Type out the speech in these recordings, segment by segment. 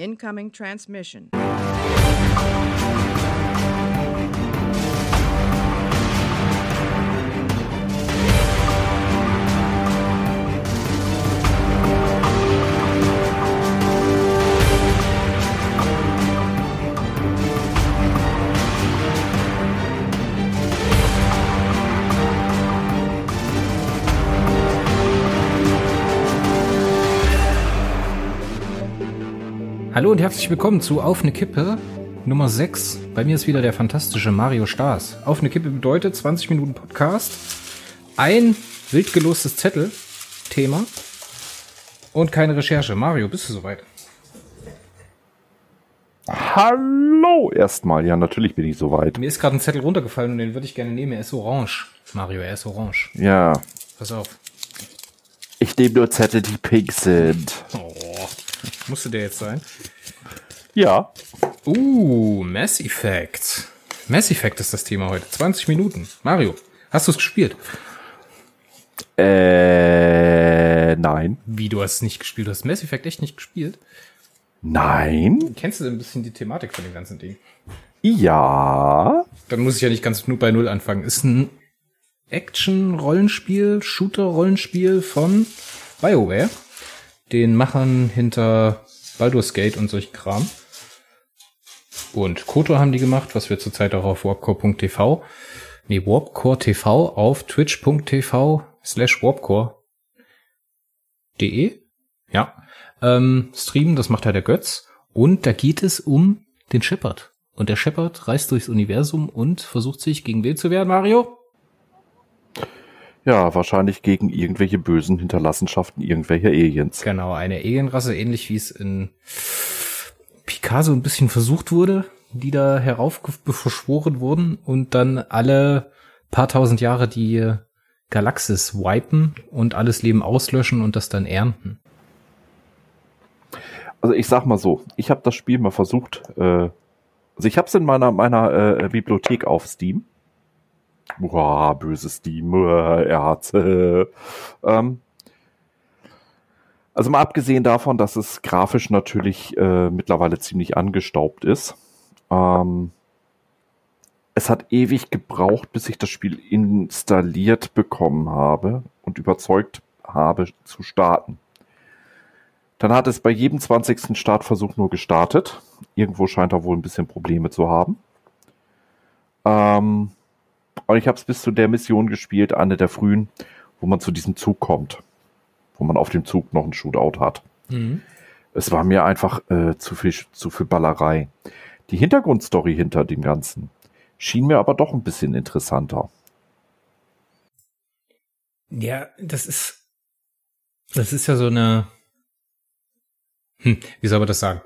Incoming transmission. Hallo und herzlich willkommen zu Auf eine Kippe Nummer 6. Bei mir ist wieder der fantastische Mario Stars. Auf eine Kippe bedeutet 20 Minuten Podcast, ein wild gelostes Zettel, Thema und keine Recherche. Mario, bist du soweit? Hallo erstmal. Ja, natürlich bin ich soweit. Mir ist gerade ein Zettel runtergefallen und den würde ich gerne nehmen. Er ist orange. Mario, er ist orange. Ja, Pass auf. ich nehme nur Zettel, die pink sind. Oh, musste der jetzt sein? Ja. Uh, Mass Effect. Mass Effect ist das Thema heute. 20 Minuten. Mario, hast du es gespielt? Äh, nein. Wie, du hast es nicht gespielt? Du hast Mass Effect echt nicht gespielt? Nein? Kennst du denn ein bisschen die Thematik von dem ganzen Ding? Ja. Dann muss ich ja nicht ganz bei Null anfangen. Ist ein Action-Rollenspiel, Shooter-Rollenspiel von BioWare. Den Machern hinter Baldur's Gate und solch Kram. Und Kotor haben die gemacht, was wir zurzeit auch auf warpcore.tv, nee, warpcore TV auf twitch.tv slash warpcore.de, ja, ähm, streamen, das macht halt der Götz. Und da geht es um den Shepard. Und der Shepard reist durchs Universum und versucht sich gegen wen zu wehren, Mario? Ja, wahrscheinlich gegen irgendwelche bösen Hinterlassenschaften irgendwelcher Aliens. Genau, eine Alienrasse, ähnlich wie es in Picasso ein bisschen versucht wurde, die da heraufbeschworen wurden und dann alle paar tausend Jahre die Galaxis wipen und alles Leben auslöschen und das dann ernten. Also ich sag mal so, ich habe das Spiel mal versucht, äh, also ich habe es in meiner meiner äh, Bibliothek auf Steam. Boah, böses hat's. Äh, ähm, also mal abgesehen davon, dass es grafisch natürlich äh, mittlerweile ziemlich angestaubt ist. Ähm, es hat ewig gebraucht, bis ich das Spiel installiert bekommen habe und überzeugt habe zu starten. Dann hat es bei jedem 20. Startversuch nur gestartet. Irgendwo scheint er wohl ein bisschen Probleme zu haben. Ähm, und ich habe es bis zu der Mission gespielt, eine der frühen, wo man zu diesem Zug kommt. Wo man auf dem Zug noch einen Shootout hat. Mhm. Es war mir einfach äh, zu, viel, zu viel Ballerei. Die Hintergrundstory hinter dem Ganzen schien mir aber doch ein bisschen interessanter. Ja, das ist, das ist ja so eine, hm, wie soll man das sagen?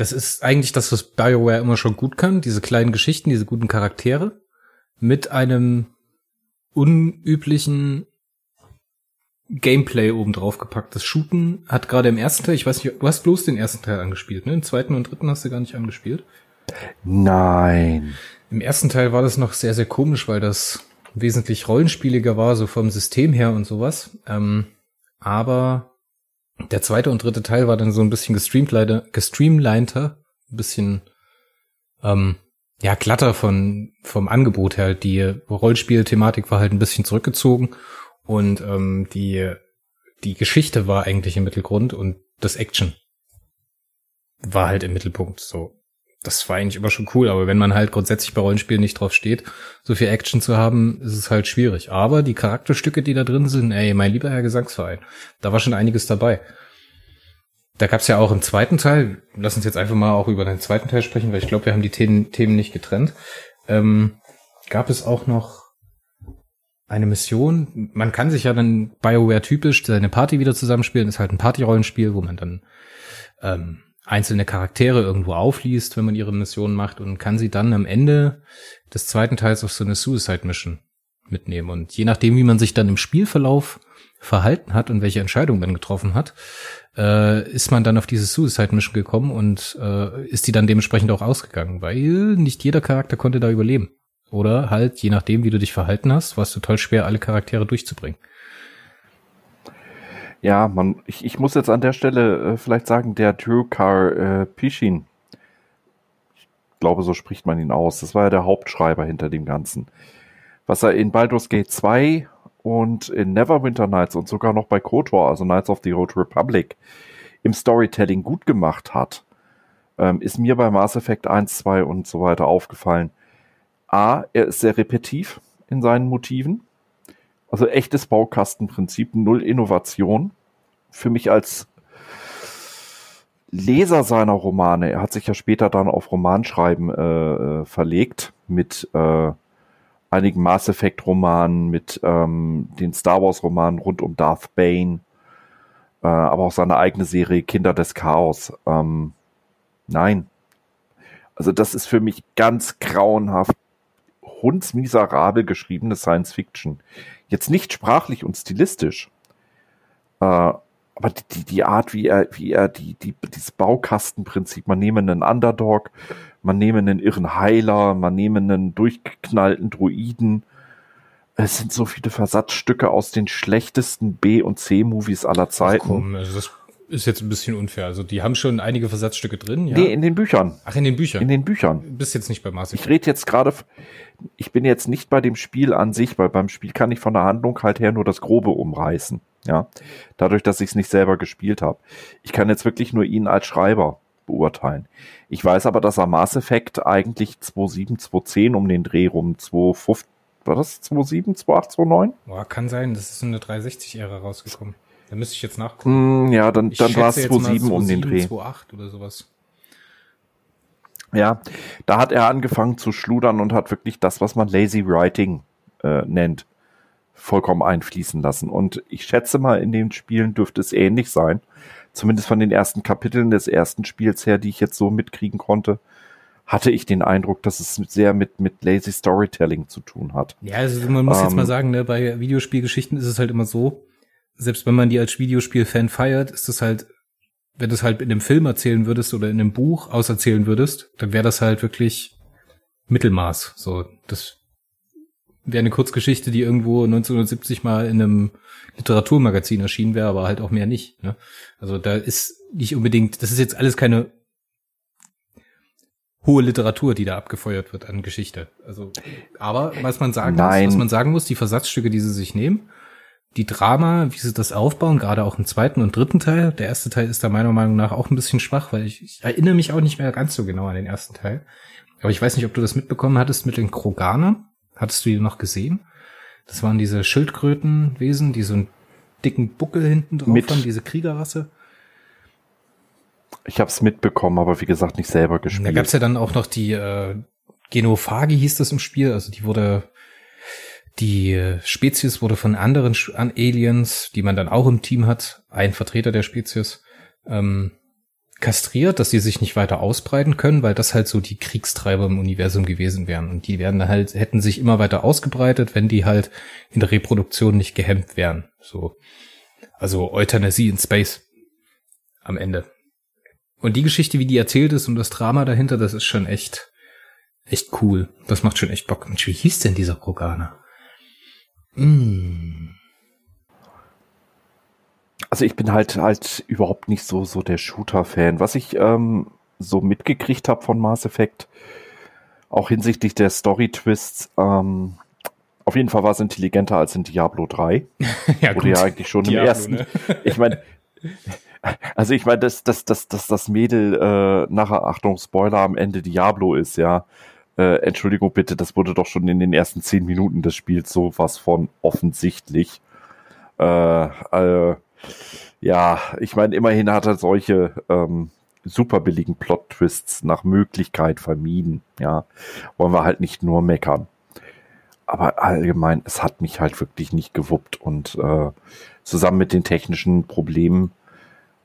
Das ist eigentlich das, was BioWare immer schon gut kann, diese kleinen Geschichten, diese guten Charaktere mit einem unüblichen Gameplay oben drauf gepackt. Das Shooten hat gerade im ersten Teil, ich weiß nicht, du hast bloß den ersten Teil angespielt, ne? Im zweiten und dritten hast du gar nicht angespielt. Nein. Im ersten Teil war das noch sehr, sehr komisch, weil das wesentlich rollenspieliger war, so vom System her und sowas. Ähm, aber der zweite und dritte Teil war dann so ein bisschen gestreamliner, gestreamliner, ein bisschen ähm, ja glatter von vom Angebot her. Die Rollenspielthematik war halt ein bisschen zurückgezogen und ähm, die die Geschichte war eigentlich im Mittelgrund und das Action war halt im Mittelpunkt. So, das war eigentlich immer schon cool. Aber wenn man halt grundsätzlich bei Rollenspielen nicht drauf steht, so viel Action zu haben, ist es halt schwierig. Aber die Charakterstücke, die da drin sind, ey, mein lieber Herr Gesangsverein, da war schon einiges dabei. Da gab's ja auch im zweiten Teil, lass uns jetzt einfach mal auch über den zweiten Teil sprechen, weil ich glaube, wir haben die Themen, Themen nicht getrennt. Ähm, gab es auch noch eine Mission. Man kann sich ja dann BioWare typisch seine Party wieder zusammenspielen. Ist halt ein Party-Rollenspiel, wo man dann ähm, einzelne Charaktere irgendwo aufliest, wenn man ihre Mission macht und kann sie dann am Ende des zweiten Teils auf so eine Suicide Mission mitnehmen. Und je nachdem, wie man sich dann im Spielverlauf verhalten hat und welche Entscheidung man getroffen hat, äh, ist man dann auf diese Suicide Mission gekommen und äh, ist die dann dementsprechend auch ausgegangen, weil nicht jeder Charakter konnte da überleben. Oder halt, je nachdem, wie du dich verhalten hast, war es total schwer, alle Charaktere durchzubringen. Ja, man, ich, ich muss jetzt an der Stelle äh, vielleicht sagen, der Drukar äh, Pishin, ich glaube, so spricht man ihn aus, das war ja der Hauptschreiber hinter dem Ganzen. Was er in Baldur's Gate 2 und in Neverwinter Nights und sogar noch bei KOTOR, also Knights of the Old Republic, im Storytelling gut gemacht hat, ähm, ist mir bei Mass Effect 1, 2 und so weiter aufgefallen. A, er ist sehr repetitiv in seinen Motiven. Also echtes Baukastenprinzip, null Innovation. Für mich als Leser seiner Romane, er hat sich ja später dann auf Romanschreiben äh, äh verlegt mit äh, einigen Mass Effect Romanen, mit ähm, den Star Wars Romanen rund um Darth Bane, äh, aber auch seine eigene Serie Kinder des Chaos. Ähm, nein. Also das ist für mich ganz grauenhaft hundsmiserabel geschriebene Science Fiction. Jetzt nicht sprachlich und stilistisch, äh, aber die, die Art, wie er, wie er die, die, dieses Baukastenprinzip, man nehme einen Underdog, man nehme einen irren Heiler, man nehme einen durchgeknallten Druiden. Es sind so viele Versatzstücke aus den schlechtesten B- und C-Movies aller Zeiten. Ach komm, also das ist jetzt ein bisschen unfair. Also die haben schon einige Versatzstücke drin, ja? Nee, in den Büchern. Ach, in den Büchern. In den Büchern. Du bist jetzt nicht bei Mass Ich rede jetzt gerade, ich bin jetzt nicht bei dem Spiel an sich, weil beim Spiel kann ich von der Handlung halt her nur das Grobe umreißen. Ja, dadurch, dass ich es nicht selber gespielt habe. Ich kann jetzt wirklich nur ihn als Schreiber beurteilen. Ich weiß aber, dass er Mass Effect eigentlich 2.7, 2.10 um den Dreh rum, 2.5, war das 2.7, 2.8, 2.9? Boah, kann sein, das ist in der 360-Ära rausgekommen. Da müsste ich jetzt nachgucken. Mm, ja, dann, dann war es 2.7 um den Dreh. 2.8 oder sowas. Ja, da hat er angefangen zu schludern und hat wirklich das, was man Lazy Writing äh, nennt, vollkommen einfließen lassen. Und ich schätze mal, in den Spielen dürfte es ähnlich sein. Zumindest von den ersten Kapiteln des ersten Spiels her, die ich jetzt so mitkriegen konnte, hatte ich den Eindruck, dass es sehr mit, mit Lazy Storytelling zu tun hat. Ja, also man muss ähm, jetzt mal sagen, ne, bei Videospielgeschichten ist es halt immer so, selbst wenn man die als Videospiel-Fan feiert, ist es halt, wenn du es halt in einem Film erzählen würdest oder in einem Buch auserzählen würdest, dann wäre das halt wirklich Mittelmaß. So, das wäre eine Kurzgeschichte, die irgendwo 1970 mal in einem Literaturmagazin erschienen wäre, aber halt auch mehr nicht. Ne? Also da ist nicht unbedingt, das ist jetzt alles keine hohe Literatur, die da abgefeuert wird an Geschichte. Also, aber was man sagen Nein. muss, was man sagen muss, die Versatzstücke, die sie sich nehmen, die Drama, wie sie das aufbauen, gerade auch im zweiten und dritten Teil. Der erste Teil ist da meiner Meinung nach auch ein bisschen schwach, weil ich, ich erinnere mich auch nicht mehr ganz so genau an den ersten Teil. Aber ich weiß nicht, ob du das mitbekommen hattest mit den Kroganern. Hattest du die noch gesehen? Das waren diese Schildkrötenwesen, die so einen dicken Buckel hinten drauf mit. haben, diese Kriegerrasse. Ich habe es mitbekommen, aber wie gesagt nicht selber gespielt. Da gab's ja dann auch noch die äh, Genophagi hieß das im Spiel, also die wurde die Spezies wurde von anderen an Aliens, die man dann auch im Team hat, ein Vertreter der Spezies, ähm, kastriert, dass sie sich nicht weiter ausbreiten können, weil das halt so die Kriegstreiber im Universum gewesen wären. Und die werden halt, hätten sich immer weiter ausgebreitet, wenn die halt in der Reproduktion nicht gehemmt wären. So. Also Euthanasie in Space. Am Ende. Und die Geschichte, wie die erzählt ist und das Drama dahinter, das ist schon echt, echt cool. Das macht schon echt Bock. Mensch, wie hieß denn dieser Kroganer? Mm. Also ich bin halt halt überhaupt nicht so so der Shooter-Fan. Was ich ähm, so mitgekriegt habe von Mass Effect, auch hinsichtlich der Story-Twists, ähm, auf jeden Fall war es intelligenter als in Diablo 3. ja, Wurde ja eigentlich schon Diablo, im ersten. Ne? ich meine, also ich meine, dass, dass, dass, dass das Mädel äh, nachher, Achtung, Spoiler, am Ende Diablo ist, ja. Äh, Entschuldigung bitte, das wurde doch schon in den ersten zehn Minuten des Spiels sowas von offensichtlich. Äh, äh, ja, ich meine, immerhin hat er solche ähm, super billigen Plot-Twists nach Möglichkeit vermieden. Ja, wollen wir halt nicht nur meckern. Aber allgemein, es hat mich halt wirklich nicht gewuppt und äh, zusammen mit den technischen Problemen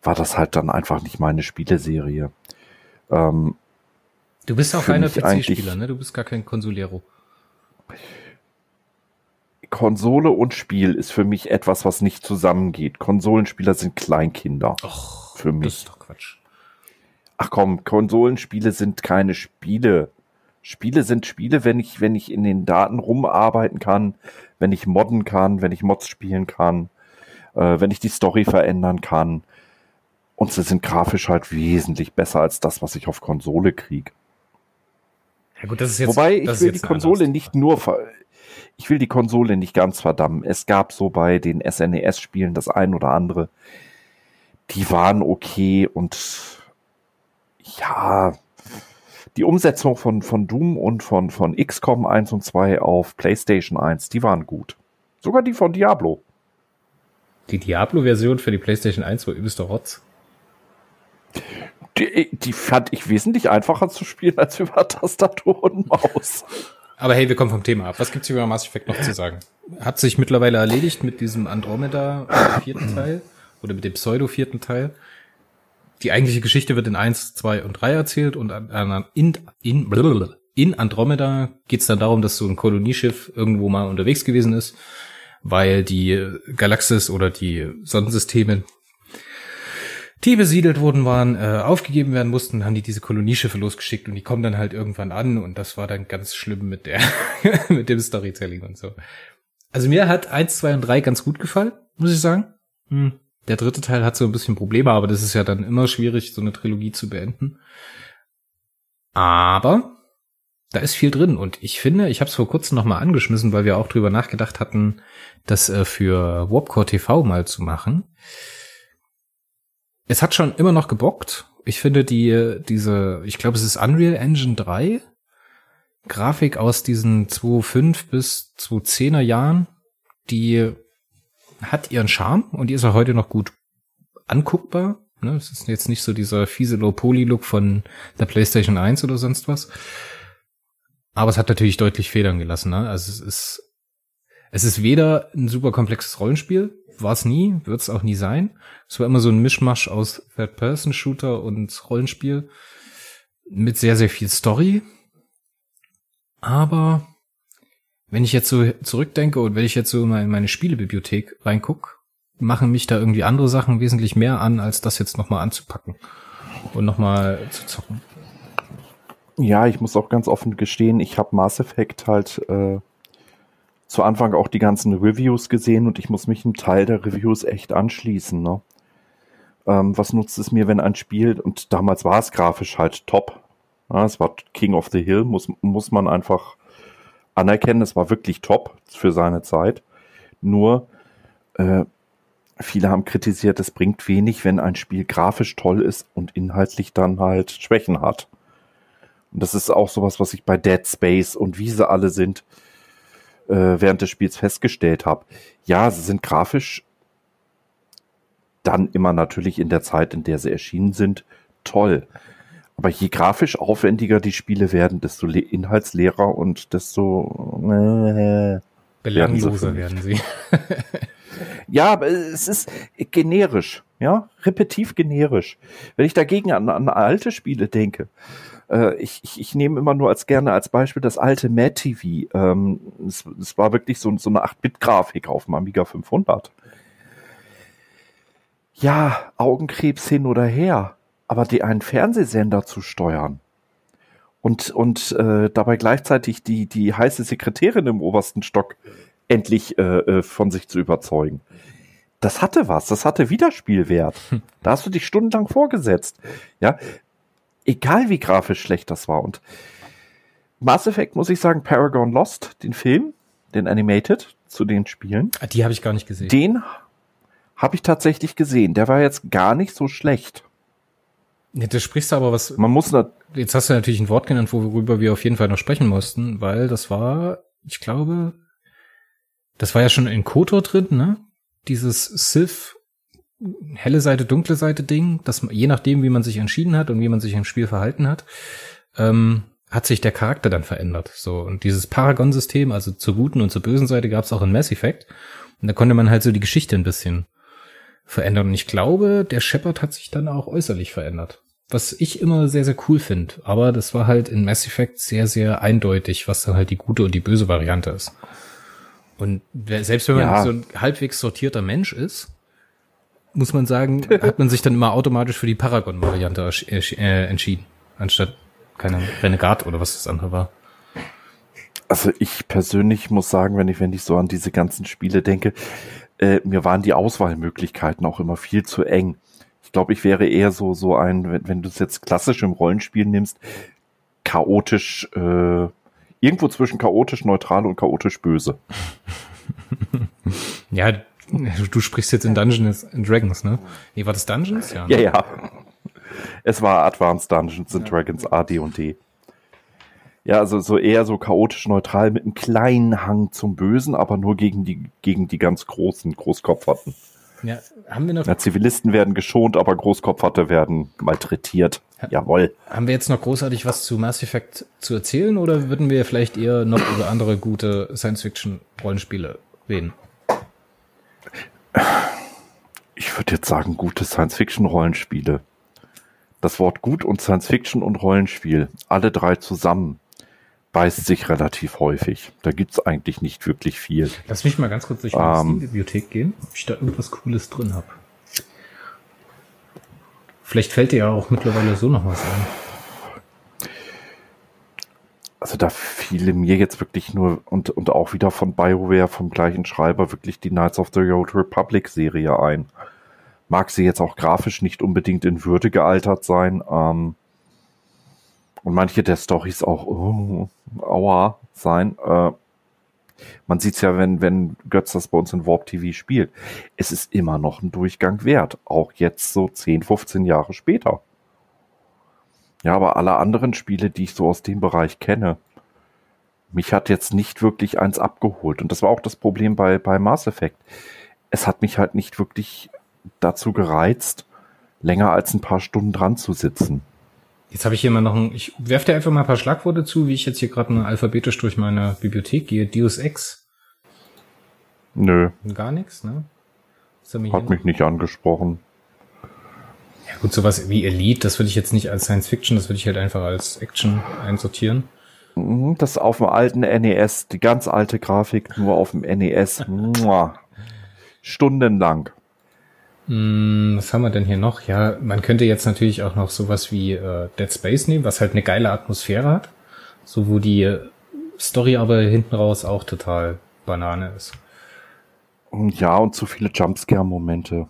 war das halt dann einfach nicht meine Spieleserie. Ähm, du bist auch reiner PC-Spieler, ne? Du bist gar kein Consolero. Konsole und Spiel ist für mich etwas, was nicht zusammengeht. Konsolenspieler sind Kleinkinder. Och, für mich. Das ist doch Quatsch. Ach komm, Konsolenspiele sind keine Spiele. Spiele sind Spiele, wenn ich, wenn ich in den Daten rumarbeiten kann, wenn ich modden kann, wenn ich Mods spielen kann. äh, wenn ich die Story verändern kann. Und sie sind grafisch halt wesentlich besser als das, was ich auf Konsole kriege. Ja gut, das ist jetzt, Wobei ich will die Konsole nicht nur, ich will die Konsole nicht ganz verdammen. Es gab so bei den SNES-Spielen das ein oder andere, die waren okay und ja, die Umsetzung von, von Doom und von, von XCOM 1 und 2 auf PlayStation 1, die waren gut. Sogar die von Diablo. Die Diablo-Version für die PlayStation 1 war übelster Rotz. Die, die fand ich wesentlich einfacher zu spielen als über Tastatur und Maus. Aber hey, wir kommen vom Thema ab. Was gibt's über Mass Effect noch zu sagen? Hat sich mittlerweile erledigt mit diesem Andromeda vierten Teil oder mit dem Pseudo vierten Teil. Die eigentliche Geschichte wird in eins, zwei und drei erzählt und in, in, in Andromeda geht's dann darum, dass so ein Kolonieschiff irgendwo mal unterwegs gewesen ist, weil die Galaxis oder die Sonnensysteme die besiedelt wurden waren, äh, aufgegeben werden mussten, haben die diese Kolonieschiffe losgeschickt und die kommen dann halt irgendwann an und das war dann ganz schlimm mit der, mit dem Storytelling und so. Also mir hat eins, zwei und drei ganz gut gefallen, muss ich sagen. Hm. Der dritte Teil hat so ein bisschen Probleme, aber das ist ja dann immer schwierig, so eine Trilogie zu beenden. Aber da ist viel drin und ich finde, ich habe es vor kurzem noch mal angeschmissen, weil wir auch drüber nachgedacht hatten, das äh, für Warpcore TV mal zu machen es hat schon immer noch gebockt. Ich finde die, diese, ich glaube, es ist Unreal Engine 3. Grafik aus diesen 2005 bis 2010er Jahren, die hat ihren Charme und die ist auch heute noch gut anguckbar. Ne? Es ist jetzt nicht so dieser fiese Low-Poly-Look von der PlayStation 1 oder sonst was. Aber es hat natürlich deutlich Federn gelassen. Ne? Also es ist, es ist weder ein super komplexes Rollenspiel, war es nie, wird es auch nie sein. Es war immer so ein Mischmasch aus Third-Person-Shooter und Rollenspiel mit sehr, sehr viel Story. Aber wenn ich jetzt so zurückdenke und wenn ich jetzt so in meine Spielebibliothek reinguck, machen mich da irgendwie andere Sachen wesentlich mehr an, als das jetzt nochmal anzupacken und nochmal zu zocken. Ja, ich muss auch ganz offen gestehen, ich habe Mass Effect halt äh, zu Anfang auch die ganzen Reviews gesehen und ich muss mich einem Teil der Reviews echt anschließen. Ne? Ähm, was nutzt es mir, wenn ein Spiel, und damals war es grafisch halt top. Ja, es war King of the Hill, muss, muss man einfach anerkennen. Es war wirklich top für seine Zeit. Nur, äh, viele haben kritisiert, es bringt wenig, wenn ein Spiel grafisch toll ist und inhaltlich dann halt Schwächen hat. Und das ist auch sowas, was ich bei Dead Space und wie sie alle sind, äh, während des Spiels festgestellt habe. Ja, sie sind grafisch dann immer natürlich in der Zeit, in der sie erschienen sind, toll. Aber je grafisch aufwendiger die Spiele werden, desto inhaltsleerer und desto äh, belangloser werden sie. ja, aber es ist generisch, ja, repetitiv generisch. Wenn ich dagegen an, an alte Spiele denke, äh, ich, ich, ich nehme immer nur als gerne als Beispiel das alte Mad TV. Ähm, es, es war wirklich so, so eine 8-Bit-Grafik auf dem Amiga 500. Ja, Augenkrebs hin oder her, aber die einen Fernsehsender zu steuern und, und äh, dabei gleichzeitig die, die heiße Sekretärin im obersten Stock endlich äh, äh von sich zu überzeugen. Das hatte was, das hatte Wiederspielwert. Da hast du dich stundenlang vorgesetzt. Ja, egal wie grafisch schlecht das war. Und Mass Effect muss ich sagen, Paragon Lost, den Film, den Animated zu den Spielen. Ah, die habe ich gar nicht gesehen. Den habe ich tatsächlich gesehen. Der war jetzt gar nicht so schlecht. Ja, du sprichst aber was. Man muss da Jetzt hast du natürlich ein Wort genannt, worüber wir auf jeden Fall noch sprechen mussten, weil das war, ich glaube, das war ja schon in Kotor drin, ne? Dieses Sith helle Seite, dunkle Seite Ding, dass je nachdem, wie man sich entschieden hat und wie man sich im Spiel verhalten hat, ähm, hat sich der Charakter dann verändert. So und dieses Paragon-System, also zur guten und zur bösen Seite, gab es auch in Mass Effect. Und da konnte man halt so die Geschichte ein bisschen verändern. Und ich glaube, der Shepard hat sich dann auch äußerlich verändert. Was ich immer sehr, sehr cool finde. Aber das war halt in Mass Effect sehr, sehr eindeutig, was dann halt die gute und die böse Variante ist. Und selbst wenn man ja. so ein halbwegs sortierter Mensch ist, muss man sagen, hat man sich dann immer automatisch für die Paragon-Variante äh, entschieden, anstatt keine Renegade oder was das andere war. Also ich persönlich muss sagen, wenn ich, wenn ich so an diese ganzen Spiele denke, äh, mir waren die Auswahlmöglichkeiten auch immer viel zu eng. Ich glaube, ich wäre eher so, so ein, wenn, wenn du es jetzt klassisch im Rollenspiel nimmst, chaotisch, äh, irgendwo zwischen chaotisch neutral und chaotisch böse. ja, du sprichst jetzt in Dungeons and Dragons, ne? Nee, war das Dungeons? Ja, ne? ja, ja. Es war Advanced Dungeons and Dragons AD&D. Ja, also so eher so chaotisch neutral mit einem kleinen Hang zum Bösen, aber nur gegen die, gegen die ganz großen Großkopferten. Ja, haben wir noch. Ja, Zivilisten werden geschont, aber Großkopferte werden malträtiert. Ja. Jawohl. Haben wir jetzt noch großartig was zu Mass Effect zu erzählen oder würden wir vielleicht eher noch über andere gute Science-Fiction-Rollenspiele reden? Ich würde jetzt sagen, gute Science-Fiction-Rollenspiele. Das Wort gut und Science-Fiction und Rollenspiel, alle drei zusammen, beißt sich relativ häufig. Da gibt's eigentlich nicht wirklich viel. Lass mich mal ganz kurz durch meine ähm, Bibliothek gehen, ob ich da irgendwas Cooles drin habe. Vielleicht fällt dir ja auch mittlerweile so noch was ein. Also da fiele mir jetzt wirklich nur und, und auch wieder von BioWare vom gleichen Schreiber wirklich die Knights of the Old Republic Serie ein. Mag sie jetzt auch grafisch nicht unbedingt in Würde gealtert sein. Ähm, und manche der Stories auch oh, aua sein. Äh, man sieht's ja, wenn, wenn Götz das bei uns in Warp TV spielt. Es ist immer noch ein Durchgang wert. Auch jetzt so 10, 15 Jahre später. Ja, aber alle anderen Spiele, die ich so aus dem Bereich kenne, mich hat jetzt nicht wirklich eins abgeholt. Und das war auch das Problem bei, bei Mass Effect. Es hat mich halt nicht wirklich dazu gereizt, länger als ein paar Stunden dran zu sitzen. Jetzt habe ich hier mal noch ein, ich werfe dir einfach mal ein paar Schlagworte zu, wie ich jetzt hier gerade mal alphabetisch durch meine Bibliothek gehe. Deus Ex. Nö. Gar nichts, ne? Hat mich nicht angesprochen. Ja gut, sowas wie Elite, das würde ich jetzt nicht als Science Fiction, das würde ich halt einfach als Action einsortieren. Mhm, das auf dem alten NES, die ganz alte Grafik, nur auf dem NES. Stundenlang. Hm, was haben wir denn hier noch? Ja, man könnte jetzt natürlich auch noch sowas wie äh, Dead Space nehmen, was halt eine geile Atmosphäre hat. So, wo die Story aber hinten raus auch total Banane ist. Ja, und zu viele Jumpscare-Momente.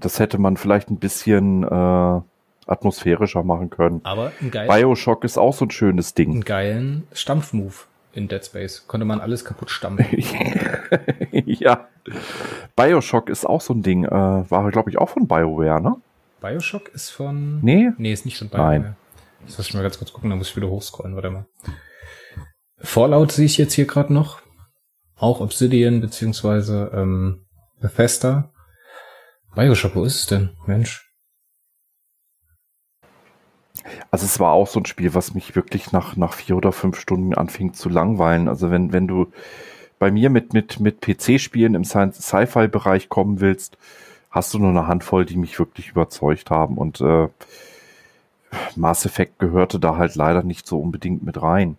Das hätte man vielleicht ein bisschen äh, atmosphärischer machen können. Aber ein geiler Bioshock ist auch so ein schönes Ding. Ein geilen Stampfmove in Dead Space. Konnte man alles kaputt stampfen. ja. Bioshock ist auch so ein Ding. Äh, war, glaube ich, auch von BioWare, ne? Bioshock ist von. Nee? Nee, ist nicht von BioWare. Nein. Das muss ich mal ganz kurz gucken, da muss ich wieder hochscrollen, warte mal. Fallout sehe ich jetzt hier gerade noch. Auch Obsidian, beziehungsweise ähm, Bethesda. Bioshock, wo ist es denn? Mensch. Also es war auch so ein Spiel, was mich wirklich nach, nach vier oder fünf Stunden anfing zu langweilen. Also wenn, wenn du bei mir mit, mit, mit PC-Spielen im Sci-Fi-Bereich kommen willst, hast du nur eine Handvoll, die mich wirklich überzeugt haben. Und äh, Mass Effect gehörte da halt leider nicht so unbedingt mit rein.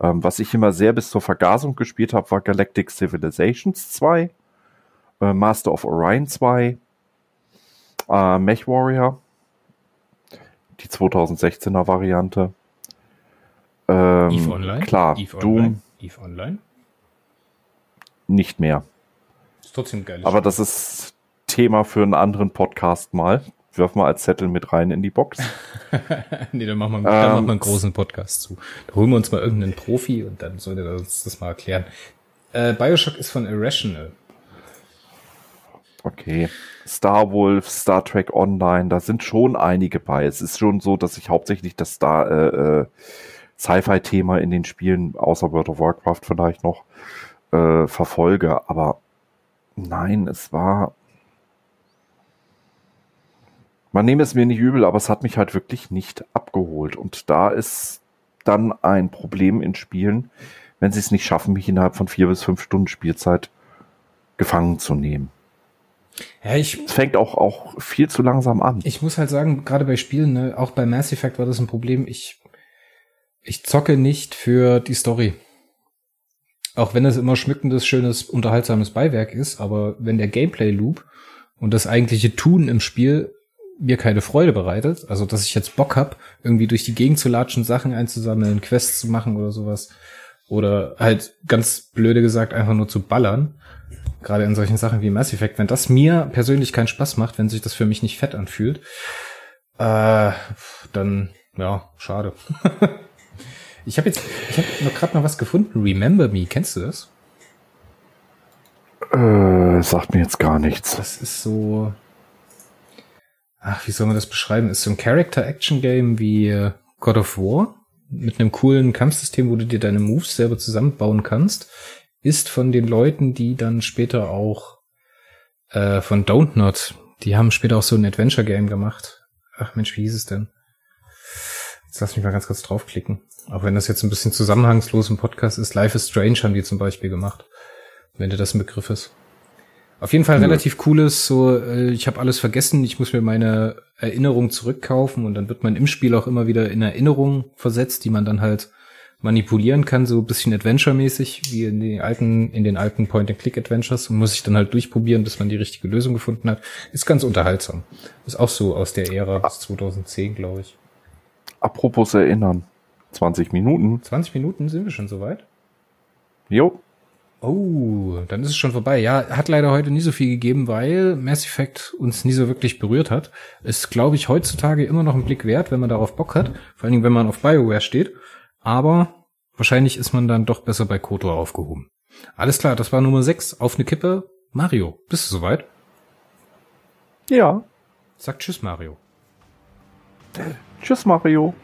Ähm, was ich immer sehr bis zur Vergasung gespielt habe, war Galactic Civilizations 2, äh, Master of Orion 2, äh, Mech Warrior die 2016er Variante. Ähm, Eve Online? Klar, Eve Doom. Online? Eve Online? Nicht mehr. Ist trotzdem geil. Aber das ist Thema für einen anderen Podcast mal. Wirf mal als Zettel mit rein in die Box. nee, dann machen wir, dann ähm, machen wir einen großen Podcast zu. Da holen wir uns mal irgendeinen Profi und dann soll der uns das mal erklären. Äh, Bioshock ist von Irrational. Okay. Star Wolf, Star Trek Online, da sind schon einige bei. Es ist schon so, dass ich hauptsächlich das Star äh, äh, Sci-Fi-Thema in den Spielen, außer World of Warcraft vielleicht noch, äh, verfolge. Aber nein, es war. Man nehme es mir nicht übel, aber es hat mich halt wirklich nicht abgeholt. Und da ist dann ein Problem in Spielen, wenn sie es nicht schaffen, mich innerhalb von vier bis fünf Stunden Spielzeit gefangen zu nehmen. Ja, ich, es fängt auch, auch viel zu langsam an. Ich muss halt sagen, gerade bei Spielen, ne, auch bei Mass Effect war das ein Problem. Ich, ich zocke nicht für die Story. Auch wenn es immer schmückendes, schönes, unterhaltsames Beiwerk ist, aber wenn der Gameplay-Loop und das eigentliche Tun im Spiel mir keine Freude bereitet, also dass ich jetzt Bock hab, irgendwie durch die Gegend zu latschen, Sachen einzusammeln, Quests zu machen oder sowas, oder halt ganz blöde gesagt einfach nur zu ballern, Gerade in solchen Sachen wie Mass Effect, wenn das mir persönlich keinen Spaß macht, wenn sich das für mich nicht fett anfühlt, äh, dann, ja, schade. ich habe jetzt, ich habe noch gerade noch was gefunden. Remember Me, kennst du das? Äh, sagt mir jetzt gar nichts. Das ist so, ach, wie soll man das beschreiben? Ist so ein Character-Action-Game wie äh, God of War mit einem coolen Kampfsystem, wo du dir deine Moves selber zusammenbauen kannst, ist von den Leuten, die dann später auch äh, von Don't Not, die haben später auch so ein Adventure-Game gemacht. Ach Mensch, wie hieß es denn? Jetzt lass mich mal ganz kurz draufklicken. Auch wenn das jetzt ein bisschen zusammenhangslos im Podcast ist, Life is Strange haben die zum Beispiel gemacht. Wenn dir das ein Begriff ist. Auf jeden Fall mhm. relativ cooles, so, äh, ich habe alles vergessen, ich muss mir meine Erinnerung zurückkaufen und dann wird man im Spiel auch immer wieder in Erinnerung versetzt, die man dann halt manipulieren kann, so ein bisschen Adventure-mäßig, wie in den alten, in den alten Point-and-Click-Adventures und muss ich dann halt durchprobieren, bis man die richtige Lösung gefunden hat. Ist ganz unterhaltsam. Ist auch so aus der Ära bis 2010, glaube ich. Apropos erinnern. 20 Minuten. 20 Minuten sind wir schon soweit? Jo. Oh, dann ist es schon vorbei. Ja, hat leider heute nie so viel gegeben, weil Mass Effect uns nie so wirklich berührt hat. Ist, glaube ich, heutzutage immer noch ein Blick wert, wenn man darauf Bock hat. Vor allen Dingen, wenn man auf BioWare steht. Aber wahrscheinlich ist man dann doch besser bei Kotor aufgehoben. Alles klar, das war Nummer 6. Auf eine Kippe. Mario, bist du soweit? Ja. Sag Tschüss, Mario. Tschüss, Mario.